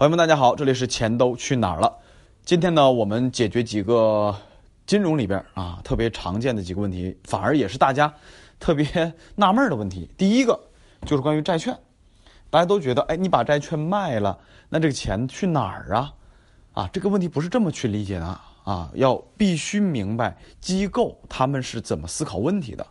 朋友们，大家好，这里是钱都去哪儿了？今天呢，我们解决几个金融里边啊特别常见的几个问题，反而也是大家特别纳闷的问题。第一个就是关于债券，大家都觉得，哎，你把债券卖了，那这个钱去哪儿啊？啊，这个问题不是这么去理解的啊，要必须明白机构他们是怎么思考问题的。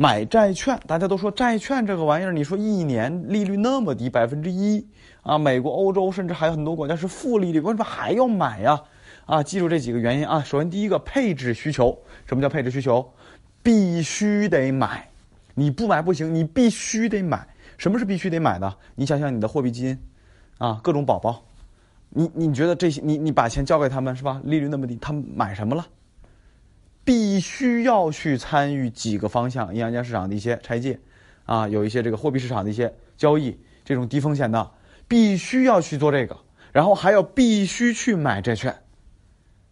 买债券，大家都说债券这个玩意儿，你说一年利率那么低，百分之一啊，美国、欧洲甚至还有很多国家是负利率，为什么还要买呀？啊，记住这几个原因啊。首先，第一个配置需求，什么叫配置需求？必须得买，你不买不行，你必须得买。什么是必须得买的？你想想你的货币基金，啊，各种宝宝，你你觉得这些，你你把钱交给他们是吧？利率那么低，他们买什么了？必须要去参与几个方向，银行间市场的一些拆借，啊，有一些这个货币市场的一些交易，这种低风险的，必须要去做这个，然后还要必须去买债券，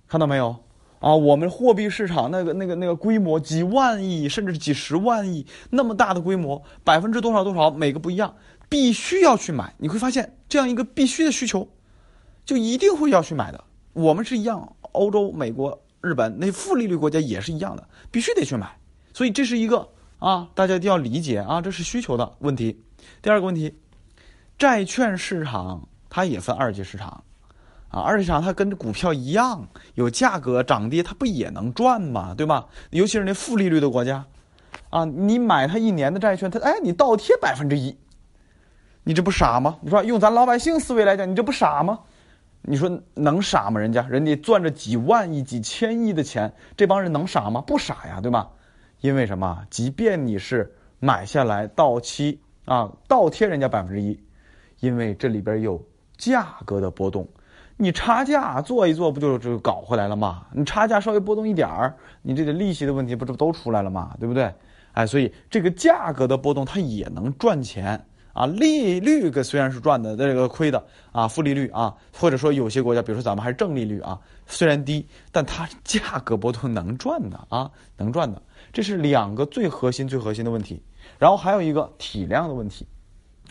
看到没有？啊，我们货币市场那个那个那个规模几万亿，甚至几十万亿那么大的规模，百分之多少多少每个不一样，必须要去买。你会发现这样一个必须的需求，就一定会要去买的。我们是一样，欧洲、美国。日本那负利率国家也是一样的，必须得去买，所以这是一个啊，大家一定要理解啊，这是需求的问题。第二个问题，债券市场它也分二级市场，啊，二级市场它跟股票一样，有价格涨跌，它不也能赚吗？对吧？尤其是那负利率的国家，啊，你买它一年的债券，它哎，你倒贴百分之一，你这不傻吗？你说用咱老百姓思维来讲，你这不傻吗？你说能傻吗？人家人家赚着几万亿、几千亿的钱，这帮人能傻吗？不傻呀，对吧？因为什么？即便你是买下来到期啊，倒贴人家百分之一，因为这里边有价格的波动，你差价做一做，不就就搞回来了吗？你差价稍微波动一点儿，你这个利息的问题不就都出来了吗？对不对？哎，所以这个价格的波动它也能赚钱。啊，利率个虽然是赚的，这个亏的啊，负利率啊，或者说有些国家，比如说咱们还是正利率啊，虽然低，但它价格波动能赚的啊，能赚的，这是两个最核心、最核心的问题。然后还有一个体量的问题，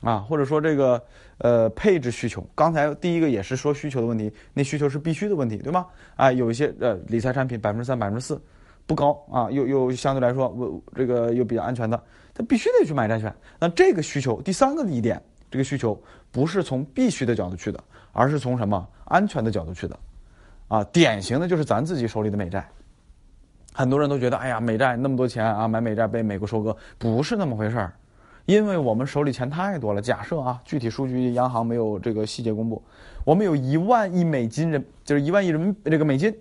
啊，或者说这个呃配置需求。刚才第一个也是说需求的问题，那需求是必须的问题，对吗？啊，有一些呃理财产品百分之三、百分之四。不高啊，又又相对来说，我这个又比较安全的，他必须得去买债券。那这个需求，第三个一点，这个需求不是从必须的角度去的，而是从什么安全的角度去的，啊，典型的就是咱自己手里的美债。很多人都觉得，哎呀，美债那么多钱啊，买美债被美国收割，不是那么回事儿，因为我们手里钱太多了。假设啊，具体数据央行没有这个细节公布，我们有一万亿美金人，就是一万亿人民这个美金。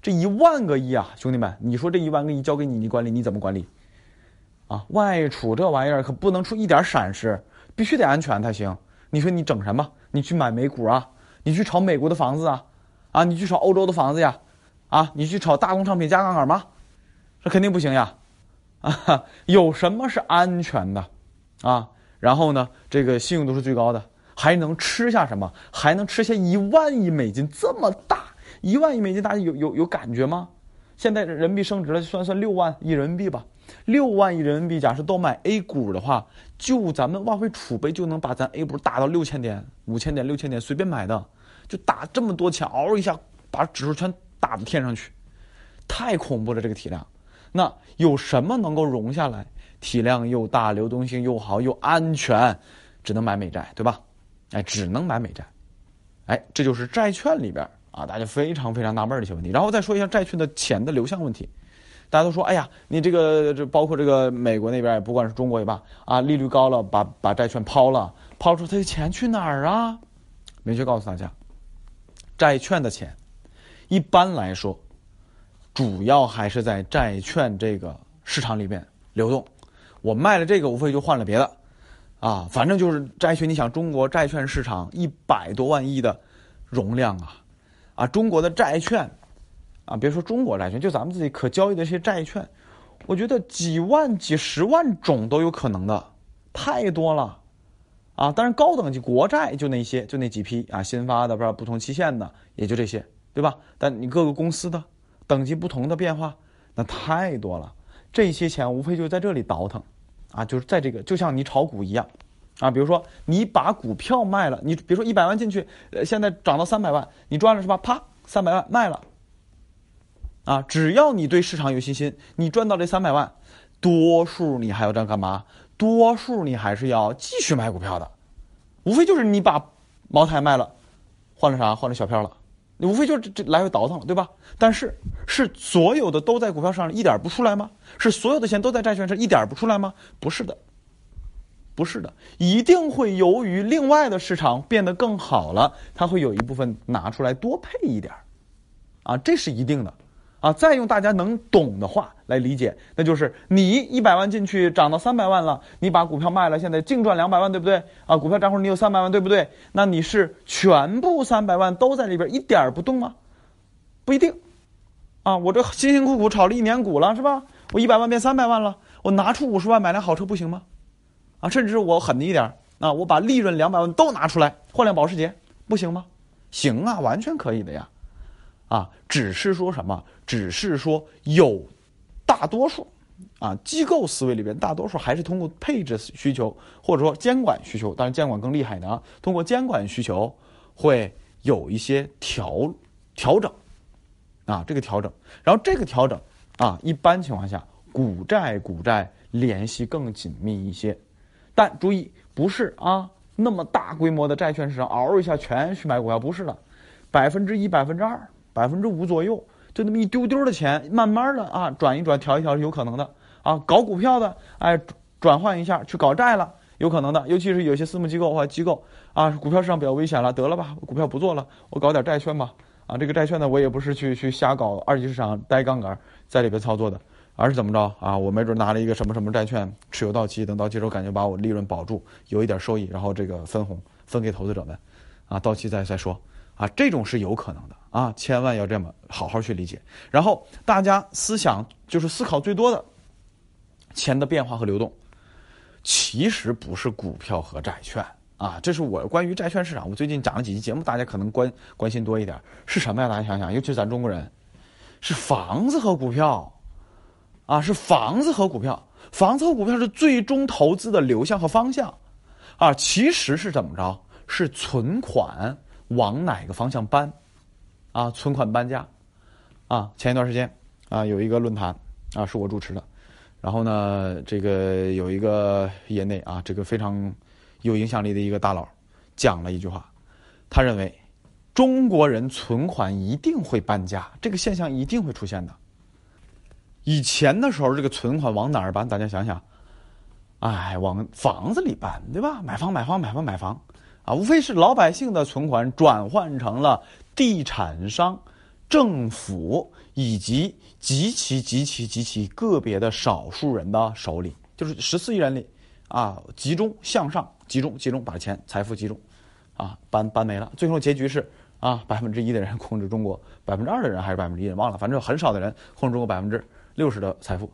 这一万个亿啊，兄弟们，你说这一万个亿交给你，你管理你怎么管理？啊，外储这玩意儿可不能出一点闪失，必须得安全才行。你说你整什么？你去买美股啊？你去炒美国的房子啊？啊，你去炒欧洲的房子呀？啊，你去炒大宗商品加杠杆吗？这肯定不行呀！啊，有什么是安全的？啊，然后呢，这个信用度是最高的，还能吃下什么？还能吃下一万亿美金这么大？一万亿美金，大家有有有感觉吗？现在人民币升值了，算算六万亿人民币吧。六万亿人民币，假设都买 A 股的话，就咱们外汇储备就能把咱 A 股打到六千点、五千点、六千点，随便买的，就打这么多钱，嗷一下把指数全打到天上去，太恐怖了这个体量。那有什么能够容下来？体量又大，流动性又好，又安全，只能买美债，对吧？哎，只能买美债。哎，这就是债券里边。啊，大家非常非常纳闷的一些问题，然后再说一下债券的钱的流向问题。大家都说，哎呀，你这个这包括这个美国那边，也不管是中国也罢，啊，利率高了，把把债券抛了，抛出它的钱去哪儿啊？明确告诉大家，债券的钱，一般来说，主要还是在债券这个市场里面流动。我卖了这个，无非就换了别的，啊，反正就是债券。你想，中国债券市场一百多万亿的容量啊。啊，中国的债券，啊，别说中国债券，就咱们自己可交易的这些债券，我觉得几万、几十万种都有可能的，太多了，啊，当然高等级国债就那些，就那几批啊，新发的不知道不同期限的，也就这些，对吧？但你各个公司的等级不同的变化，那太多了，这些钱无非就在这里倒腾，啊，就是在这个，就像你炒股一样，啊，比如说你把股票卖了，你比如说一百万进去，呃，现在涨到三百万，你赚了是吧？啪，三百万卖了。啊，只要你对市场有信心，你赚到这三百万，多数你还要这样干嘛？多数你还是要继续买股票的，无非就是你把茅台卖了，换了啥？换了小票了，你无非就是这这来回倒腾了，对吧？但是是所有的都在股票上一点不出来吗？是所有的钱都在债券上一点不出来吗？不是的。不是的，一定会由于另外的市场变得更好了，它会有一部分拿出来多配一点啊，这是一定的，啊，再用大家能懂的话来理解，那就是你一百万进去涨到三百万了，你把股票卖了，现在净赚两百万，对不对？啊，股票账户你有三百万，对不对？那你是全部三百万都在里边一点不动吗？不一定，啊，我这辛辛苦苦炒了一年股了，是吧？我一百万变三百万了，我拿出五十万买辆好车不行吗？啊，甚至我狠的一点啊，我把利润两百万都拿出来换辆保时捷，不行吗？行啊，完全可以的呀，啊，只是说什么？只是说有大多数啊，机构思维里边大多数还是通过配置需求或者说监管需求，当然监管更厉害的啊，通过监管需求会有一些调调整啊，这个调整，然后这个调整啊，一般情况下股债股债联系更紧密一些。但注意，不是啊，那么大规模的债券市场，嗷一下全去买股票，不是的，百分之一、百分之二、百分之五左右，就那么一丢丢的钱，慢慢的啊，转一转、调一调是有可能的啊。搞股票的，哎，转换一下去搞债了，有可能的。尤其是有些私募机构或机构啊，股票市场比较危险了，得了吧，股票不做了，我搞点债券吧。啊，这个债券呢，我也不是去去瞎搞二级市场呆杠杆在里边操作的。而是怎么着啊？我没准拿了一个什么什么债券，持有到期，等到期时候感觉把我利润保住，有一点收益，然后这个分红分给投资者们，啊，到期再再说，啊，这种是有可能的啊，千万要这么好好去理解。然后大家思想就是思考最多的钱的变化和流动，其实不是股票和债券啊，这是我关于债券市场，我最近讲了几期节目，大家可能关关心多一点，是什么呀？大家想想，尤其是咱中国人，是房子和股票。啊，是房子和股票，房子和股票是最终投资的流向和方向，啊，其实是怎么着？是存款往哪个方向搬？啊，存款搬家，啊，前一段时间啊，有一个论坛啊，是我主持的，然后呢，这个有一个业内啊，这个非常有影响力的一个大佬讲了一句话，他认为中国人存款一定会搬家，这个现象一定会出现的。以前的时候，这个存款往哪儿搬？大家想想，哎，往房子里搬，对吧？买房，买房，买房，买房，啊，无非是老百姓的存款转换成了地产商、政府以及极其极其极其个别的少数人的手里，就是十四亿人里，啊，集中向上，集中集中把钱财富集中，啊，搬搬没了。最后结局是啊，百分之一的人控制中国，百分之二的人还是百分之一，忘了，反正很少的人控制中国百分之。六十的财富，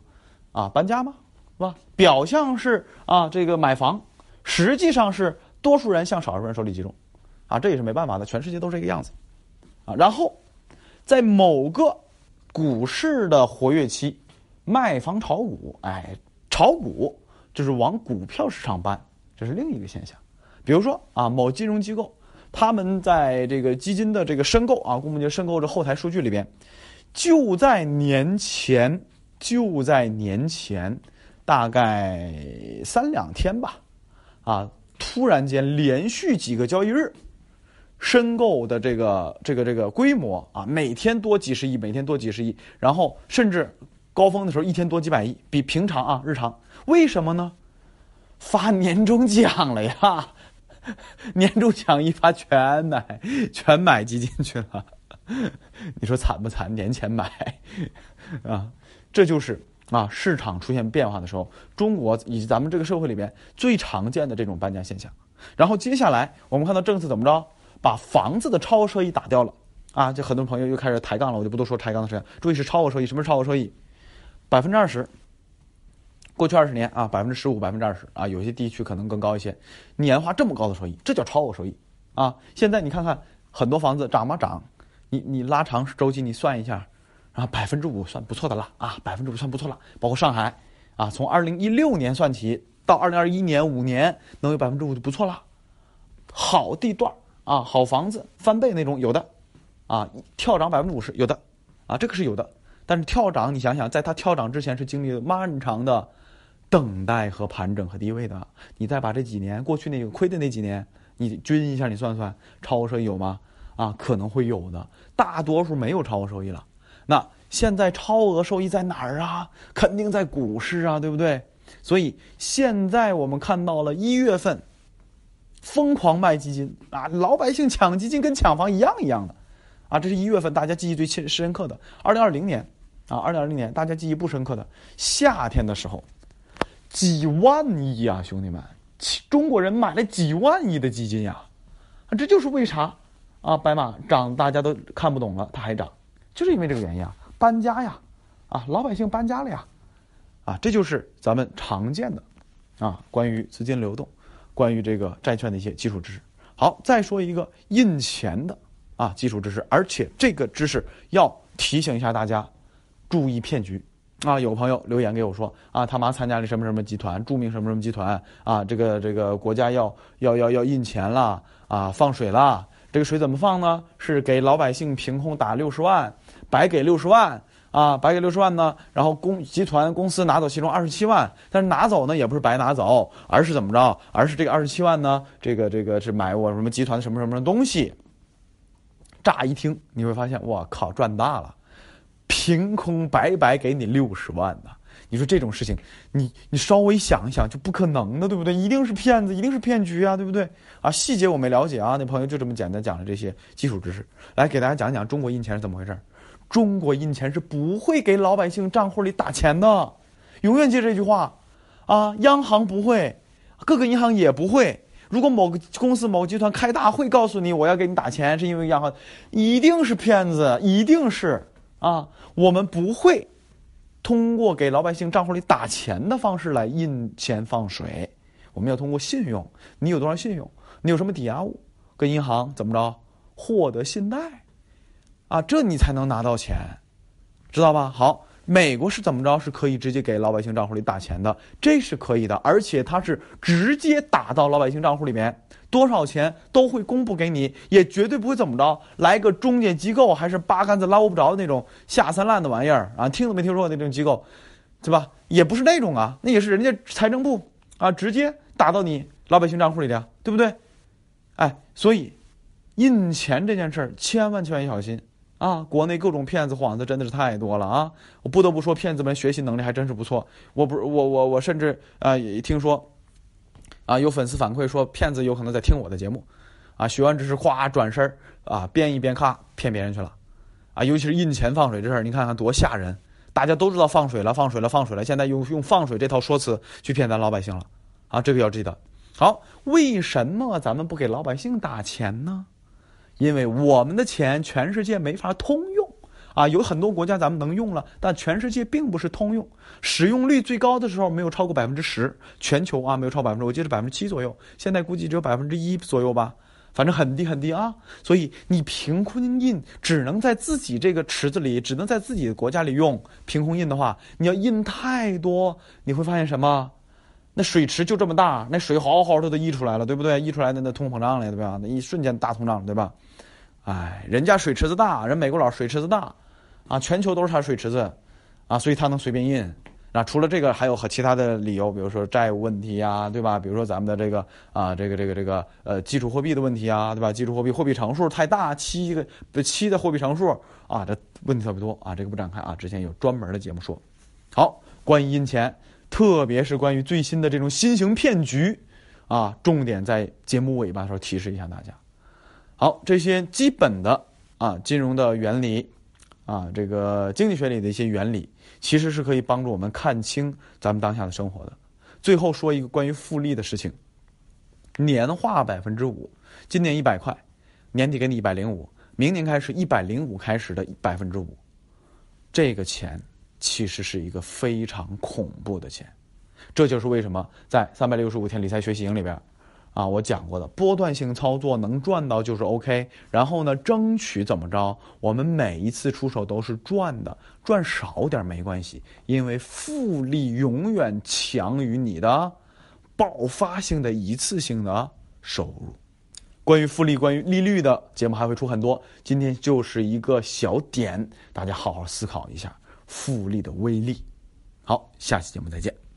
啊，搬家吗？是吧？表象是啊，这个买房，实际上是多数人向少数人手里集中，啊，这也是没办法的，全世界都这个样子，啊，然后在某个股市的活跃期，卖房炒股，哎，炒股就是往股票市场搬，这是另一个现象。比如说啊，某金融机构，他们在这个基金的这个申购啊，公募基金申购这后台数据里边，就在年前。就在年前，大概三两天吧，啊，突然间连续几个交易日，申购的这个这个这个规模啊，每天多几十亿，每天多几十亿，然后甚至高峰的时候一天多几百亿，比平常啊日常，为什么呢？发年终奖了呀，年终奖一发全买全买基金去了，你说惨不惨？年前买啊。这就是啊，市场出现变化的时候，中国以及咱们这个社会里边最常见的这种搬家现象。然后接下来我们看到政策怎么着，把房子的超额收益打掉了啊！就很多朋友又开始抬杠了，我就不多说抬杠的事情。注意是超额收益，什么是超额收益？百分之二十。过去二十年啊，百分之十五、百分之二十啊，有些地区可能更高一些，年化这么高的收益，这叫超额收益啊！现在你看看很多房子涨吗？涨？你你拉长周期，你算一下。啊，百分之五算不错的了啊，百分之五算不错了。包括上海，啊，从二零一六年算起，到二零二一年五年能有百分之五就不错了。好地段啊，好房子翻倍那种有的，啊，跳涨百分之五十有的，啊，这个是有的。但是跳涨，你想想，在它跳涨之前是经历了漫长的等待和盘整和低位的。你再把这几年过去那个亏的那几年，你均一下，你算算，超额收益有吗？啊，可能会有的。大多数没有超额收益了。那现在超额收益在哪儿啊？肯定在股市啊，对不对？所以现在我们看到了一月份疯狂卖基金啊，老百姓抢基金跟抢房一样一样的啊。这是一月份大家记忆最深深刻的。二零二零年。啊，二零二零年大家记忆不深刻的夏天的时候，几万亿啊，兄弟们，中国人买了几万亿的基金呀，啊，这就是为啥啊，白马涨大家都看不懂了，它还涨，就是因为这个原因啊，搬家呀，啊，老百姓搬家了呀，啊，这就是咱们常见的啊，关于资金流动，关于这个债券的一些基础知识。好，再说一个印钱的啊基础知识，而且这个知识要提醒一下大家。注意骗局，啊！有朋友留言给我说，啊，他妈参加了什么什么集团，著名什么什么集团，啊，这个这个国家要要要要印钱了，啊，放水了，这个水怎么放呢？是给老百姓凭空打六十万，白给六十万，啊，白给六十万呢？然后公集团公司拿走其中二十七万，但是拿走呢也不是白拿走，而是怎么着？而是这个二十七万呢？这个这个是买我什么集团什么什么的东西？乍一听你会发现，我靠，赚大了。凭空白白给你六十万呢？你说这种事情，你你稍微想一想就不可能的，对不对？一定是骗子，一定是骗局啊，对不对？啊，细节我没了解啊。那朋友就这么简单讲了这些基础知识，来给大家讲讲中国印钱是怎么回事。中国印钱是不会给老百姓账户里打钱的，永远记这句话啊！央行不会，各个银行也不会。如果某个公司、某个集团开大会告诉你我要给你打钱，是因为央行一定是骗子，一定是。啊，我们不会通过给老百姓账户里打钱的方式来印钱放水，我们要通过信用。你有多少信用？你有什么抵押物？跟银行怎么着获得信贷？啊，这你才能拿到钱，知道吧？好。美国是怎么着？是可以直接给老百姓账户里打钱的，这是可以的，而且它是直接打到老百姓账户里面，多少钱都会公布给你，也绝对不会怎么着，来个中介机构还是八竿子捞不着那种下三滥的玩意儿啊，听都没听说过那种机构，对吧？也不是那种啊，那也是人家财政部啊，直接打到你老百姓账户里的，对不对？哎，所以印钱这件事儿，千万千万小心。啊，国内各种骗子幌子真的是太多了啊！我不得不说，骗子们学习能力还真是不错。我不，我我我甚至啊，也听说，啊，有粉丝反馈说，骗子有可能在听我的节目，啊，学完知识哗转身啊，编一编咔骗别人去了，啊，尤其是印钱放水这事儿，你看看多吓人！大家都知道放水了，放水了，放水了，现在用用放水这套说辞去骗咱老百姓了，啊，这个要记得。好，为什么咱们不给老百姓打钱呢？因为我们的钱全世界没法通用，啊，有很多国家咱们能用了，但全世界并不是通用。使用率最高的时候没有超过百分之十，全球啊没有超百分之，我记得百分之七左右，现在估计只有百分之一左右吧，反正很低很低啊。所以你凭空印只能在自己这个池子里，只能在自己的国家里用。凭空印的话，你要印太多，你会发现什么？那水池就这么大，那水好好的都溢出来了，对不对？溢出来的那通膨胀了，对吧？那一瞬间大通胀，对吧？哎，人家水池子大，人美国佬水池子大，啊，全球都是他水池子，啊，所以他能随便印。那除了这个，还有和其他的理由，比如说债务问题呀，对吧？比如说咱们的这个啊，这个这个这个呃，基础货币的问题啊，对吧？基础货币货币乘数太大，七个七的货币乘数啊，这问题特别多啊，这个不展开啊，之前有专门的节目说。好，关于印钱，特别是关于最新的这种新型骗局，啊，重点在节目尾巴的时候提示一下大家。好，这些基本的啊金融的原理，啊这个经济学里的一些原理，其实是可以帮助我们看清咱们当下的生活的。最后说一个关于复利的事情，年化百分之五，今年一百块，年底给你一百零五，明年开始一百零五开始的百分之五，这个钱其实是一个非常恐怖的钱。这就是为什么在三百六十五天理财学习营里边啊我讲过的波段性操作能赚到就是 ok 然后呢争取怎么着我们每一次出手都是赚的赚少点没关系因为复利永远强于你的爆发性的一次性的收入。关于复利关于利率的节目还会出很多今天就是一个小点大家好好思考一下。复利的威力。好下期节目再见。